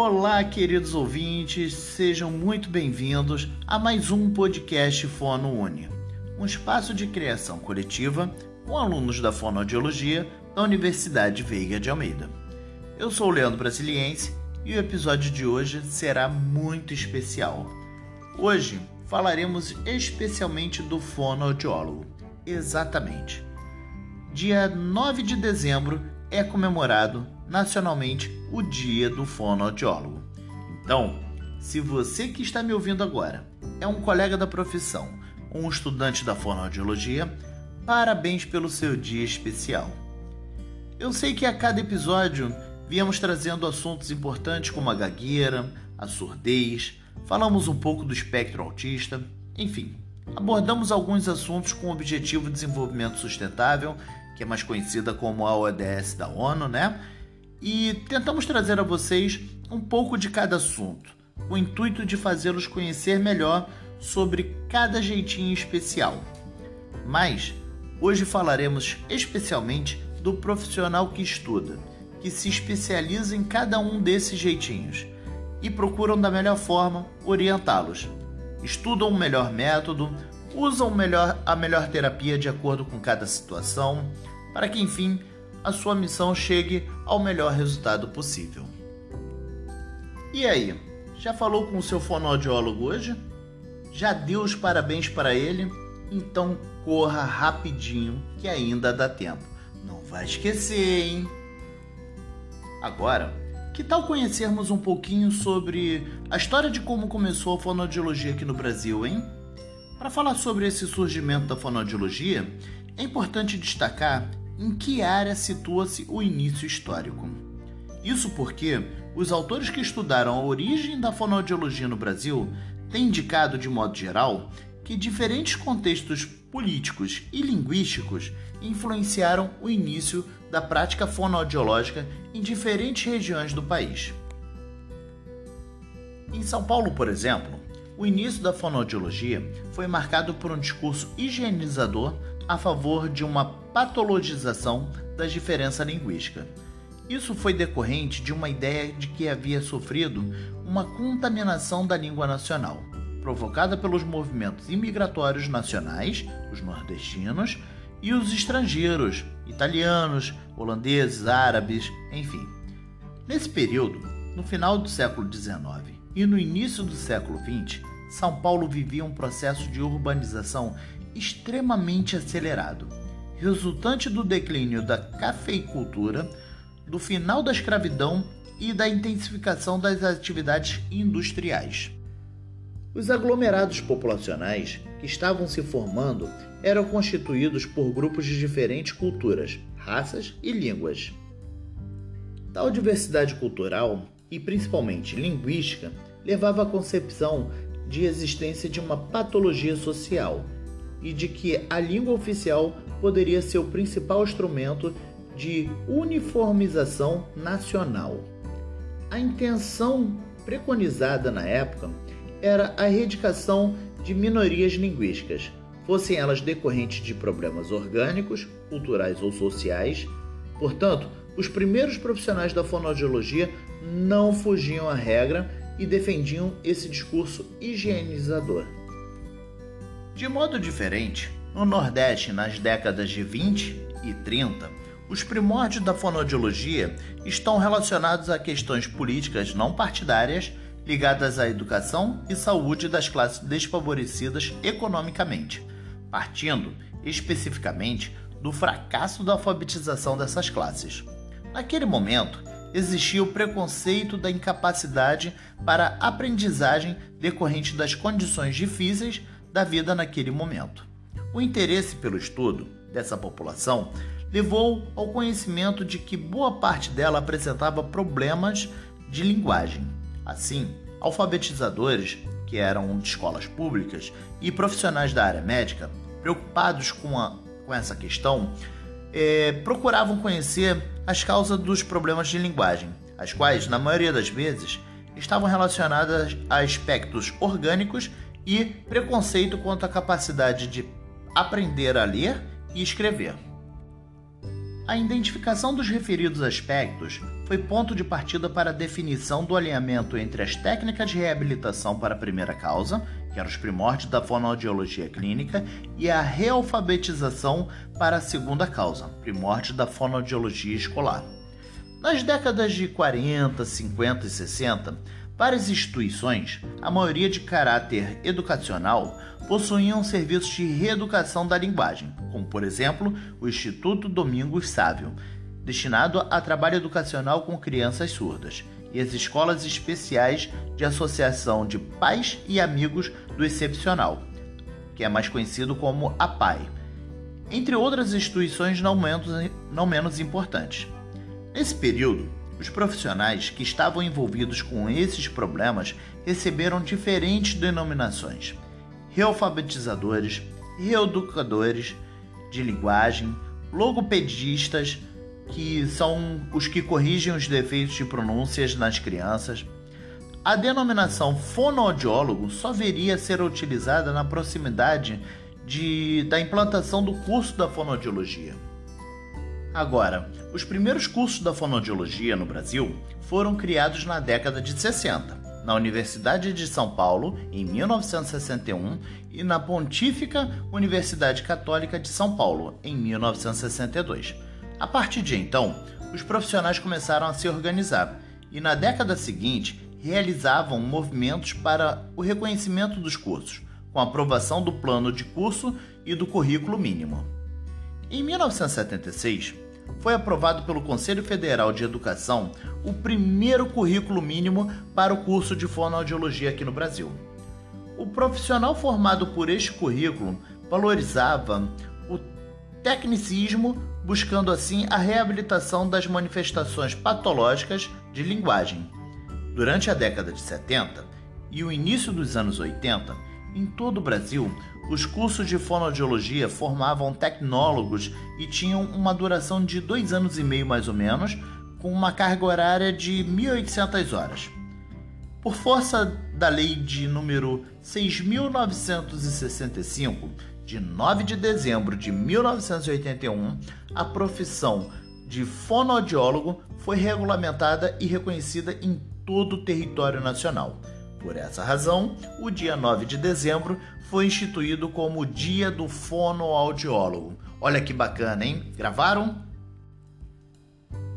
Olá, queridos ouvintes, sejam muito bem-vindos a mais um podcast Fono Uni, um espaço de criação coletiva com alunos da fonoaudiologia da Universidade Veiga de Almeida. Eu sou o Leandro Brasiliense e o episódio de hoje será muito especial. Hoje falaremos especialmente do fonoaudiólogo. Exatamente. Dia 9 de dezembro é comemorado nacionalmente o Dia do Fonoaudiólogo. Então, se você que está me ouvindo agora é um colega da profissão, um estudante da fonoaudiologia, parabéns pelo seu dia especial. Eu sei que a cada episódio viemos trazendo assuntos importantes como a gagueira, a surdez, falamos um pouco do espectro autista, enfim, abordamos alguns assuntos com o objetivo de desenvolvimento sustentável, que é mais conhecida como a ODS da ONU, né? e tentamos trazer a vocês um pouco de cada assunto, com o intuito de fazê-los conhecer melhor sobre cada jeitinho especial. Mas hoje falaremos especialmente do profissional que estuda, que se especializa em cada um desses jeitinhos e procuram da melhor forma orientá-los. Estudam o melhor método, usam melhor, a melhor terapia de acordo com cada situação, para que enfim a sua missão chegue ao melhor resultado possível. E aí, já falou com o seu fonoaudiólogo hoje? Já deu os parabéns para ele? Então corra rapidinho que ainda dá tempo. Não vai esquecer, hein? Agora, que tal conhecermos um pouquinho sobre a história de como começou a fonoaudiologia aqui no Brasil, hein? Para falar sobre esse surgimento da fonoaudiologia, é importante destacar em que área situa-se o início histórico. Isso porque os autores que estudaram a origem da fonoaudiologia no Brasil têm indicado, de modo geral, que diferentes contextos políticos e linguísticos influenciaram o início da prática fonoaudiológica em diferentes regiões do país. Em São Paulo, por exemplo, o início da fonoaudiologia foi marcado por um discurso higienizador a favor de uma patologização da diferença linguística. Isso foi decorrente de uma ideia de que havia sofrido uma contaminação da língua nacional, provocada pelos movimentos imigratórios nacionais, os nordestinos, e os estrangeiros, italianos, holandeses, árabes, enfim. Nesse período, no final do século XIX e no início do século XX, São Paulo vivia um processo de urbanização extremamente acelerado, resultante do declínio da cafeicultura, do final da escravidão e da intensificação das atividades industriais. Os aglomerados populacionais que estavam se formando eram constituídos por grupos de diferentes culturas, raças e línguas. Tal diversidade cultural, e principalmente linguística, levava à concepção de existência de uma patologia social e de que a língua oficial poderia ser o principal instrumento de uniformização nacional. A intenção preconizada na época era a erradicação de minorias linguísticas, fossem elas decorrentes de problemas orgânicos, culturais ou sociais. Portanto, os primeiros profissionais da fonoaudiologia não fugiam à regra e defendiam esse discurso higienizador. De modo diferente, no Nordeste, nas décadas de 20 e 30, os primórdios da fonoaudiologia estão relacionados a questões políticas não partidárias ligadas à educação e saúde das classes desfavorecidas economicamente, partindo especificamente do fracasso da alfabetização dessas classes. Naquele momento, existia o preconceito da incapacidade para aprendizagem decorrente das condições difíceis da vida naquele momento. O interesse pelo estudo dessa população levou ao conhecimento de que boa parte dela apresentava problemas de linguagem. Assim, alfabetizadores, que eram de escolas públicas, e profissionais da área médica, preocupados com, a, com essa questão, é, procuravam conhecer as causas dos problemas de linguagem, as quais, na maioria das vezes, estavam relacionadas a aspectos orgânicos e preconceito quanto à capacidade de aprender a ler e escrever. A identificação dos referidos aspectos foi ponto de partida para a definição do alinhamento entre as técnicas de reabilitação para a primeira causa, que eram os primórdios da fonoaudiologia clínica, e a realfabetização para a segunda causa, primórdios da fonoaudiologia escolar. Nas décadas de 40, 50 e 60, várias instituições, a maioria de caráter educacional, possuíam serviços de reeducação da linguagem, como por exemplo o Instituto Domingos Sávio, destinado a trabalho educacional com crianças surdas, e as escolas especiais de associação de pais e amigos do excepcional, que é mais conhecido como APAI, entre outras instituições não menos, não menos importantes. Nesse período, os profissionais que estavam envolvidos com esses problemas receberam diferentes denominações: realfabetizadores, reeducadores de linguagem, logopedistas, que são os que corrigem os defeitos de pronúncias nas crianças. A denominação fonoaudiólogo só viria a ser utilizada na proximidade de, da implantação do curso da fonoaudiologia. Agora, os primeiros cursos da fonoaudiologia no Brasil foram criados na década de 60, na Universidade de São Paulo, em 1961, e na Pontífica Universidade Católica de São Paulo, em 1962. A partir de então, os profissionais começaram a se organizar e, na década seguinte, realizavam movimentos para o reconhecimento dos cursos, com aprovação do plano de curso e do currículo mínimo. Em 1976, foi aprovado pelo Conselho Federal de Educação o primeiro currículo mínimo para o curso de fonoaudiologia aqui no Brasil. O profissional formado por este currículo valorizava o tecnicismo, buscando assim a reabilitação das manifestações patológicas de linguagem. Durante a década de 70 e o início dos anos 80, em todo o Brasil, os cursos de fonoaudiologia formavam tecnólogos e tinham uma duração de dois anos e meio mais ou menos, com uma carga horária de 1.800 horas. Por força da lei de número 6.965, de 9 de dezembro de 1981, a profissão de fonoaudiólogo foi regulamentada e reconhecida em todo o território nacional. Por essa razão, o dia 9 de dezembro foi instituído como Dia do Fonoaudiólogo. Olha que bacana, hein? Gravaram?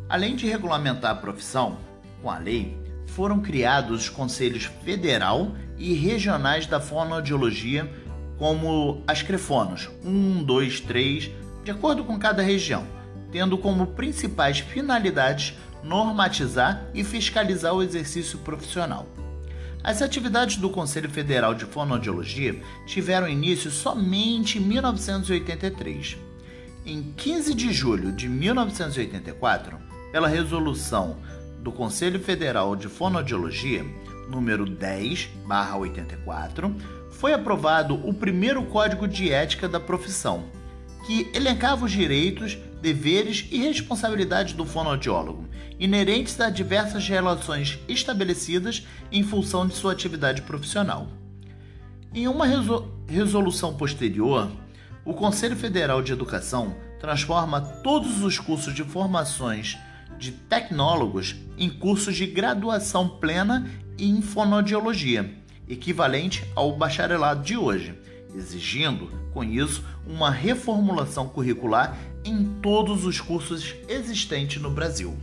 Além de regulamentar a profissão, com a lei, foram criados os conselhos federal e regionais da fonoaudiologia, como as Crefonos 1, 2, 3, de acordo com cada região, tendo como principais finalidades normatizar e fiscalizar o exercício profissional. As atividades do Conselho Federal de Fonoaudiologia tiveram início somente em 1983. Em 15 de julho de 1984, pela resolução do Conselho Federal de Fonoaudiologia, número 10/84, foi aprovado o primeiro Código de Ética da profissão, que elencava os direitos, deveres e responsabilidades do fonoaudiólogo, inerentes a diversas relações estabelecidas em função de sua atividade profissional. Em uma resolução posterior, o Conselho Federal de Educação transforma todos os cursos de formações de tecnólogos em cursos de graduação plena em fonoaudiologia, equivalente ao bacharelado de hoje, exigindo, com isso, uma reformulação curricular em todos os cursos existentes no Brasil.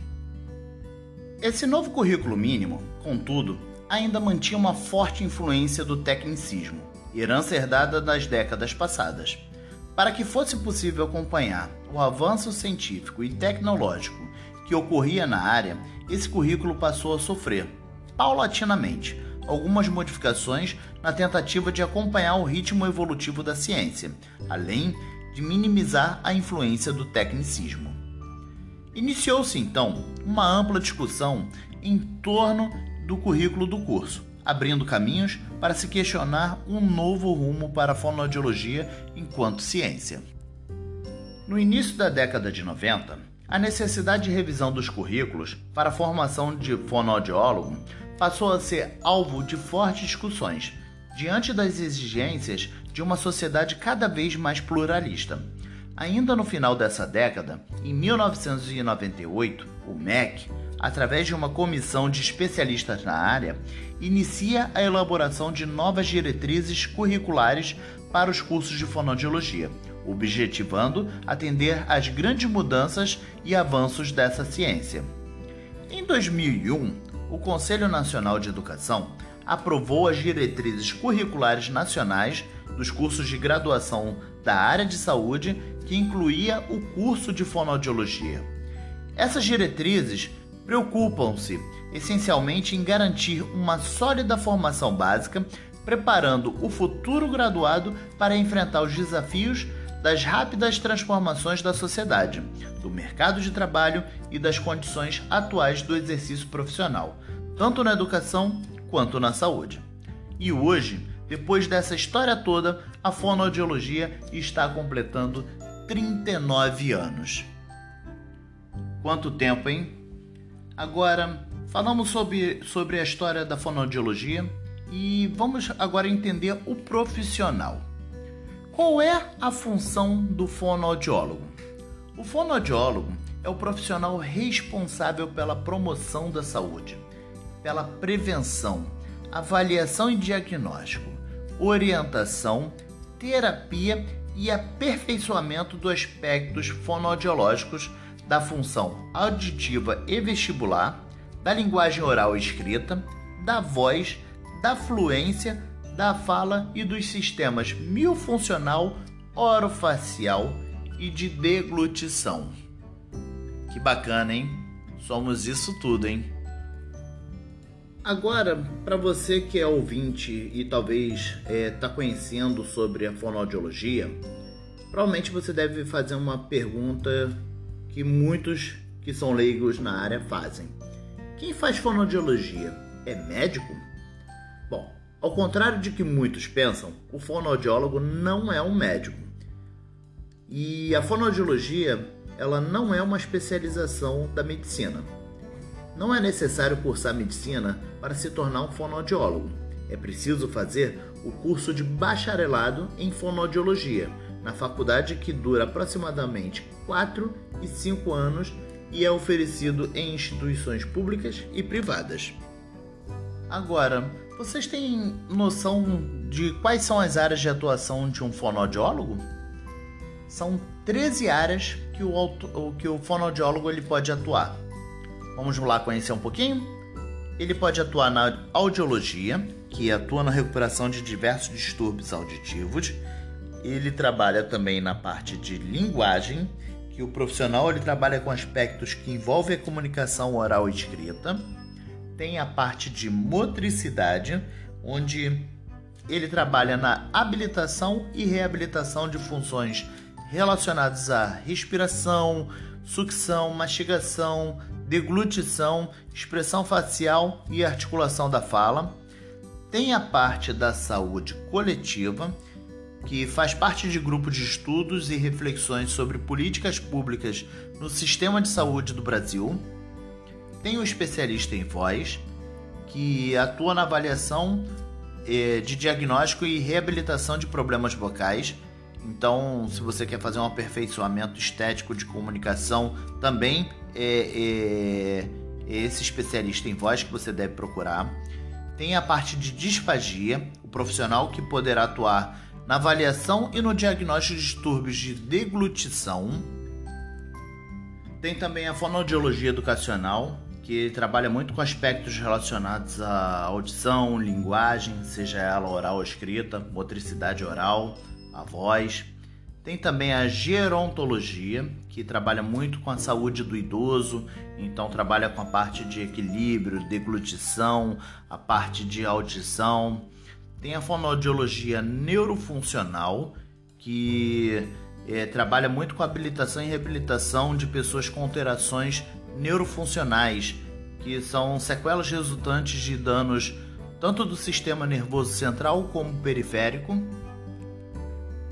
Esse novo currículo mínimo, contudo, ainda mantinha uma forte influência do tecnicismo, herança herdada das décadas passadas. Para que fosse possível acompanhar o avanço científico e tecnológico que ocorria na área, esse currículo passou a sofrer, paulatinamente, algumas modificações na tentativa de acompanhar o ritmo evolutivo da ciência, além de minimizar a influência do tecnicismo. Iniciou-se então uma ampla discussão em torno do currículo do curso, abrindo caminhos para se questionar um novo rumo para a fonoaudiologia enquanto ciência. No início da década de 90, a necessidade de revisão dos currículos para a formação de fonoaudiólogo passou a ser alvo de fortes discussões, diante das exigências de uma sociedade cada vez mais pluralista. Ainda no final dessa década, em 1998, o MEC, através de uma comissão de especialistas na área, inicia a elaboração de novas diretrizes curriculares para os cursos de fonoaudiologia, objetivando atender às grandes mudanças e avanços dessa ciência. Em 2001, o Conselho Nacional de Educação aprovou as diretrizes curriculares nacionais dos cursos de graduação da área de saúde que incluía o curso de fonoaudiologia. Essas diretrizes preocupam-se essencialmente em garantir uma sólida formação básica, preparando o futuro graduado para enfrentar os desafios das rápidas transformações da sociedade, do mercado de trabalho e das condições atuais do exercício profissional, tanto na educação quanto na saúde. E hoje, depois dessa história toda, a fonoaudiologia está completando 39 anos. Quanto tempo, hein? Agora, falamos sobre, sobre a história da fonoaudiologia e vamos agora entender o profissional. Qual é a função do fonoaudiólogo? O fonoaudiólogo é o profissional responsável pela promoção da saúde, pela prevenção, avaliação e diagnóstico, orientação, terapia e aperfeiçoamento dos aspectos fonoaudiológicos da função auditiva e vestibular, da linguagem oral e escrita, da voz, da fluência, da fala e dos sistemas miofuncional, orofacial e de deglutição. Que bacana, hein? Somos isso tudo, hein? Agora, para você que é ouvinte e talvez está é, tá conhecendo sobre a fonoaudiologia, provavelmente você deve fazer uma pergunta que muitos que são leigos na área fazem. Quem faz fonoaudiologia é médico? Bom, ao contrário de que muitos pensam, o fonoaudiólogo não é um médico. E a fonoaudiologia, ela não é uma especialização da medicina. Não é necessário cursar medicina para se tornar um fonoaudiólogo. É preciso fazer o curso de bacharelado em fonoaudiologia, na faculdade que dura aproximadamente 4 e 5 anos e é oferecido em instituições públicas e privadas. Agora, vocês têm noção de quais são as áreas de atuação de um fonoaudiólogo? São 13 áreas que o, que o fonoaudiólogo ele pode atuar. Vamos lá conhecer um pouquinho? Ele pode atuar na audiologia, que atua na recuperação de diversos distúrbios auditivos. Ele trabalha também na parte de linguagem, que o profissional ele trabalha com aspectos que envolvem a comunicação oral e escrita. Tem a parte de motricidade, onde ele trabalha na habilitação e reabilitação de funções relacionadas à respiração, sucção, mastigação, deglutição, expressão facial e articulação da fala. Tem a parte da saúde coletiva, que faz parte de grupo de estudos e reflexões sobre políticas públicas no sistema de saúde do Brasil. Tem o especialista em voz, que atua na avaliação eh, de diagnóstico e reabilitação de problemas vocais então, se você quer fazer um aperfeiçoamento estético de comunicação, também é, é esse especialista em voz que você deve procurar. Tem a parte de disfagia, o profissional que poderá atuar na avaliação e no diagnóstico de distúrbios de deglutição. Tem também a fonoaudiologia educacional, que trabalha muito com aspectos relacionados à audição, linguagem, seja ela oral ou escrita, motricidade oral, a voz. Tem também a gerontologia, que trabalha muito com a saúde do idoso, então trabalha com a parte de equilíbrio, deglutição, a parte de audição. Tem a fonoaudiologia neurofuncional, que é, trabalha muito com a habilitação e reabilitação de pessoas com alterações neurofuncionais, que são sequelas resultantes de danos tanto do sistema nervoso central como periférico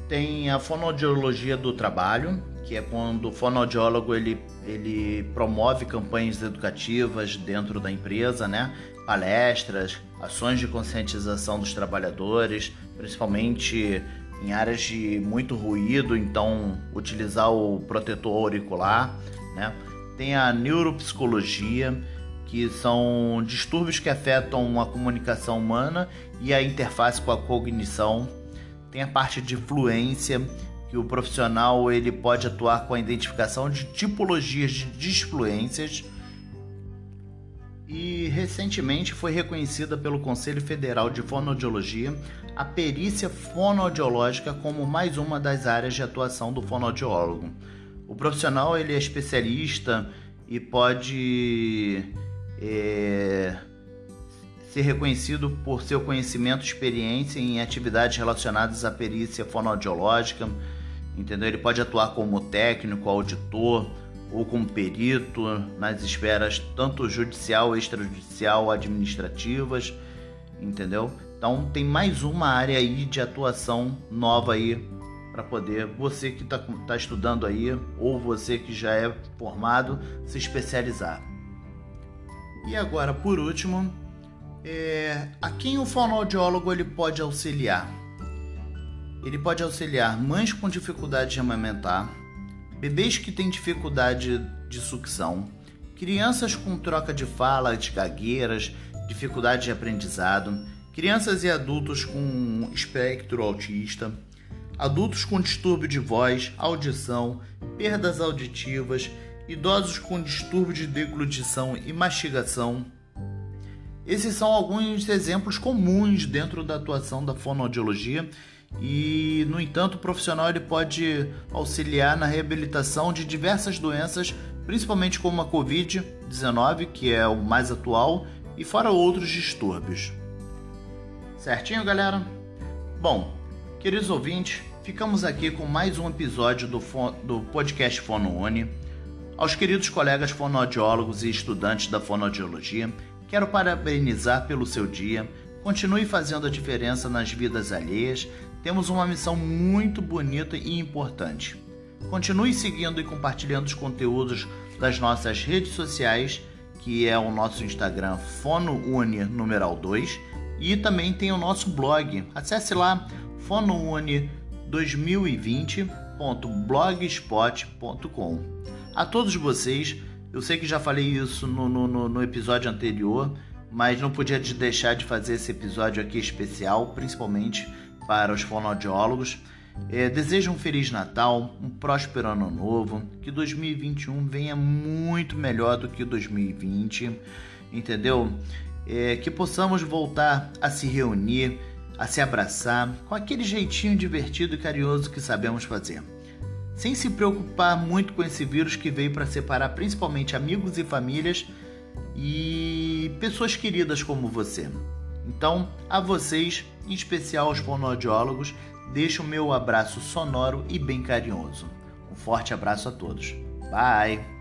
tem a fonoaudiologia do trabalho, que é quando o fonoaudiólogo ele, ele promove campanhas educativas dentro da empresa, né? palestras, ações de conscientização dos trabalhadores, principalmente em áreas de muito ruído, então utilizar o protetor auricular, né? Tem a neuropsicologia, que são distúrbios que afetam a comunicação humana e a interface com a cognição. Tem a parte de fluência, que o profissional ele pode atuar com a identificação de tipologias de disfluências e recentemente foi reconhecida pelo Conselho Federal de Fonoaudiologia a perícia fonoaudiológica como mais uma das áreas de atuação do fonoaudiólogo. O profissional ele é especialista e pode é, ser reconhecido por seu conhecimento e experiência em atividades relacionadas à perícia fonoaudiológica, entendeu? Ele pode atuar como técnico, auditor ou como perito nas esferas tanto judicial, extrajudicial, administrativas, entendeu? Então tem mais uma área aí de atuação nova aí para poder você que está tá estudando aí ou você que já é formado se especializar. E agora, por último, é, a quem o fonoaudiólogo ele pode auxiliar? Ele pode auxiliar mães com dificuldade de amamentar, bebês que têm dificuldade de sucção, crianças com troca de fala, de gagueiras, dificuldade de aprendizado, crianças e adultos com espectro autista, adultos com distúrbio de voz, audição, perdas auditivas, idosos com distúrbio de deglutição e mastigação. Esses são alguns exemplos comuns dentro da atuação da fonoaudiologia e, no entanto, o profissional ele pode auxiliar na reabilitação de diversas doenças, principalmente como a Covid-19, que é o mais atual, e fora outros distúrbios. Certinho, galera? Bom, queridos ouvintes, ficamos aqui com mais um episódio do, do podcast FonoUni. Aos queridos colegas fonoaudiólogos e estudantes da fonoaudiologia, quero parabenizar pelo seu dia. Continue fazendo a diferença nas vidas alheias, temos uma missão muito bonita e importante. Continue seguindo e compartilhando os conteúdos das nossas redes sociais, que é o nosso Instagram FonoUni numeral 2, e também tem o nosso blog. Acesse lá fonouni2020.blogspot.com. A todos vocês, eu sei que já falei isso no, no, no episódio anterior, mas não podia deixar de fazer esse episódio aqui especial, principalmente para os fonoaudiólogos. É, desejo um Feliz Natal, um próspero Ano Novo, que 2021 venha muito melhor do que 2020, entendeu? É, que possamos voltar a se reunir, a se abraçar, com aquele jeitinho divertido e carinhoso que sabemos fazer. Sem se preocupar muito com esse vírus que veio para separar principalmente amigos e famílias e pessoas queridas como você. Então, a vocês, em especial aos fonoaudiólogos, deixo o meu abraço sonoro e bem carinhoso. Um forte abraço a todos. Bye!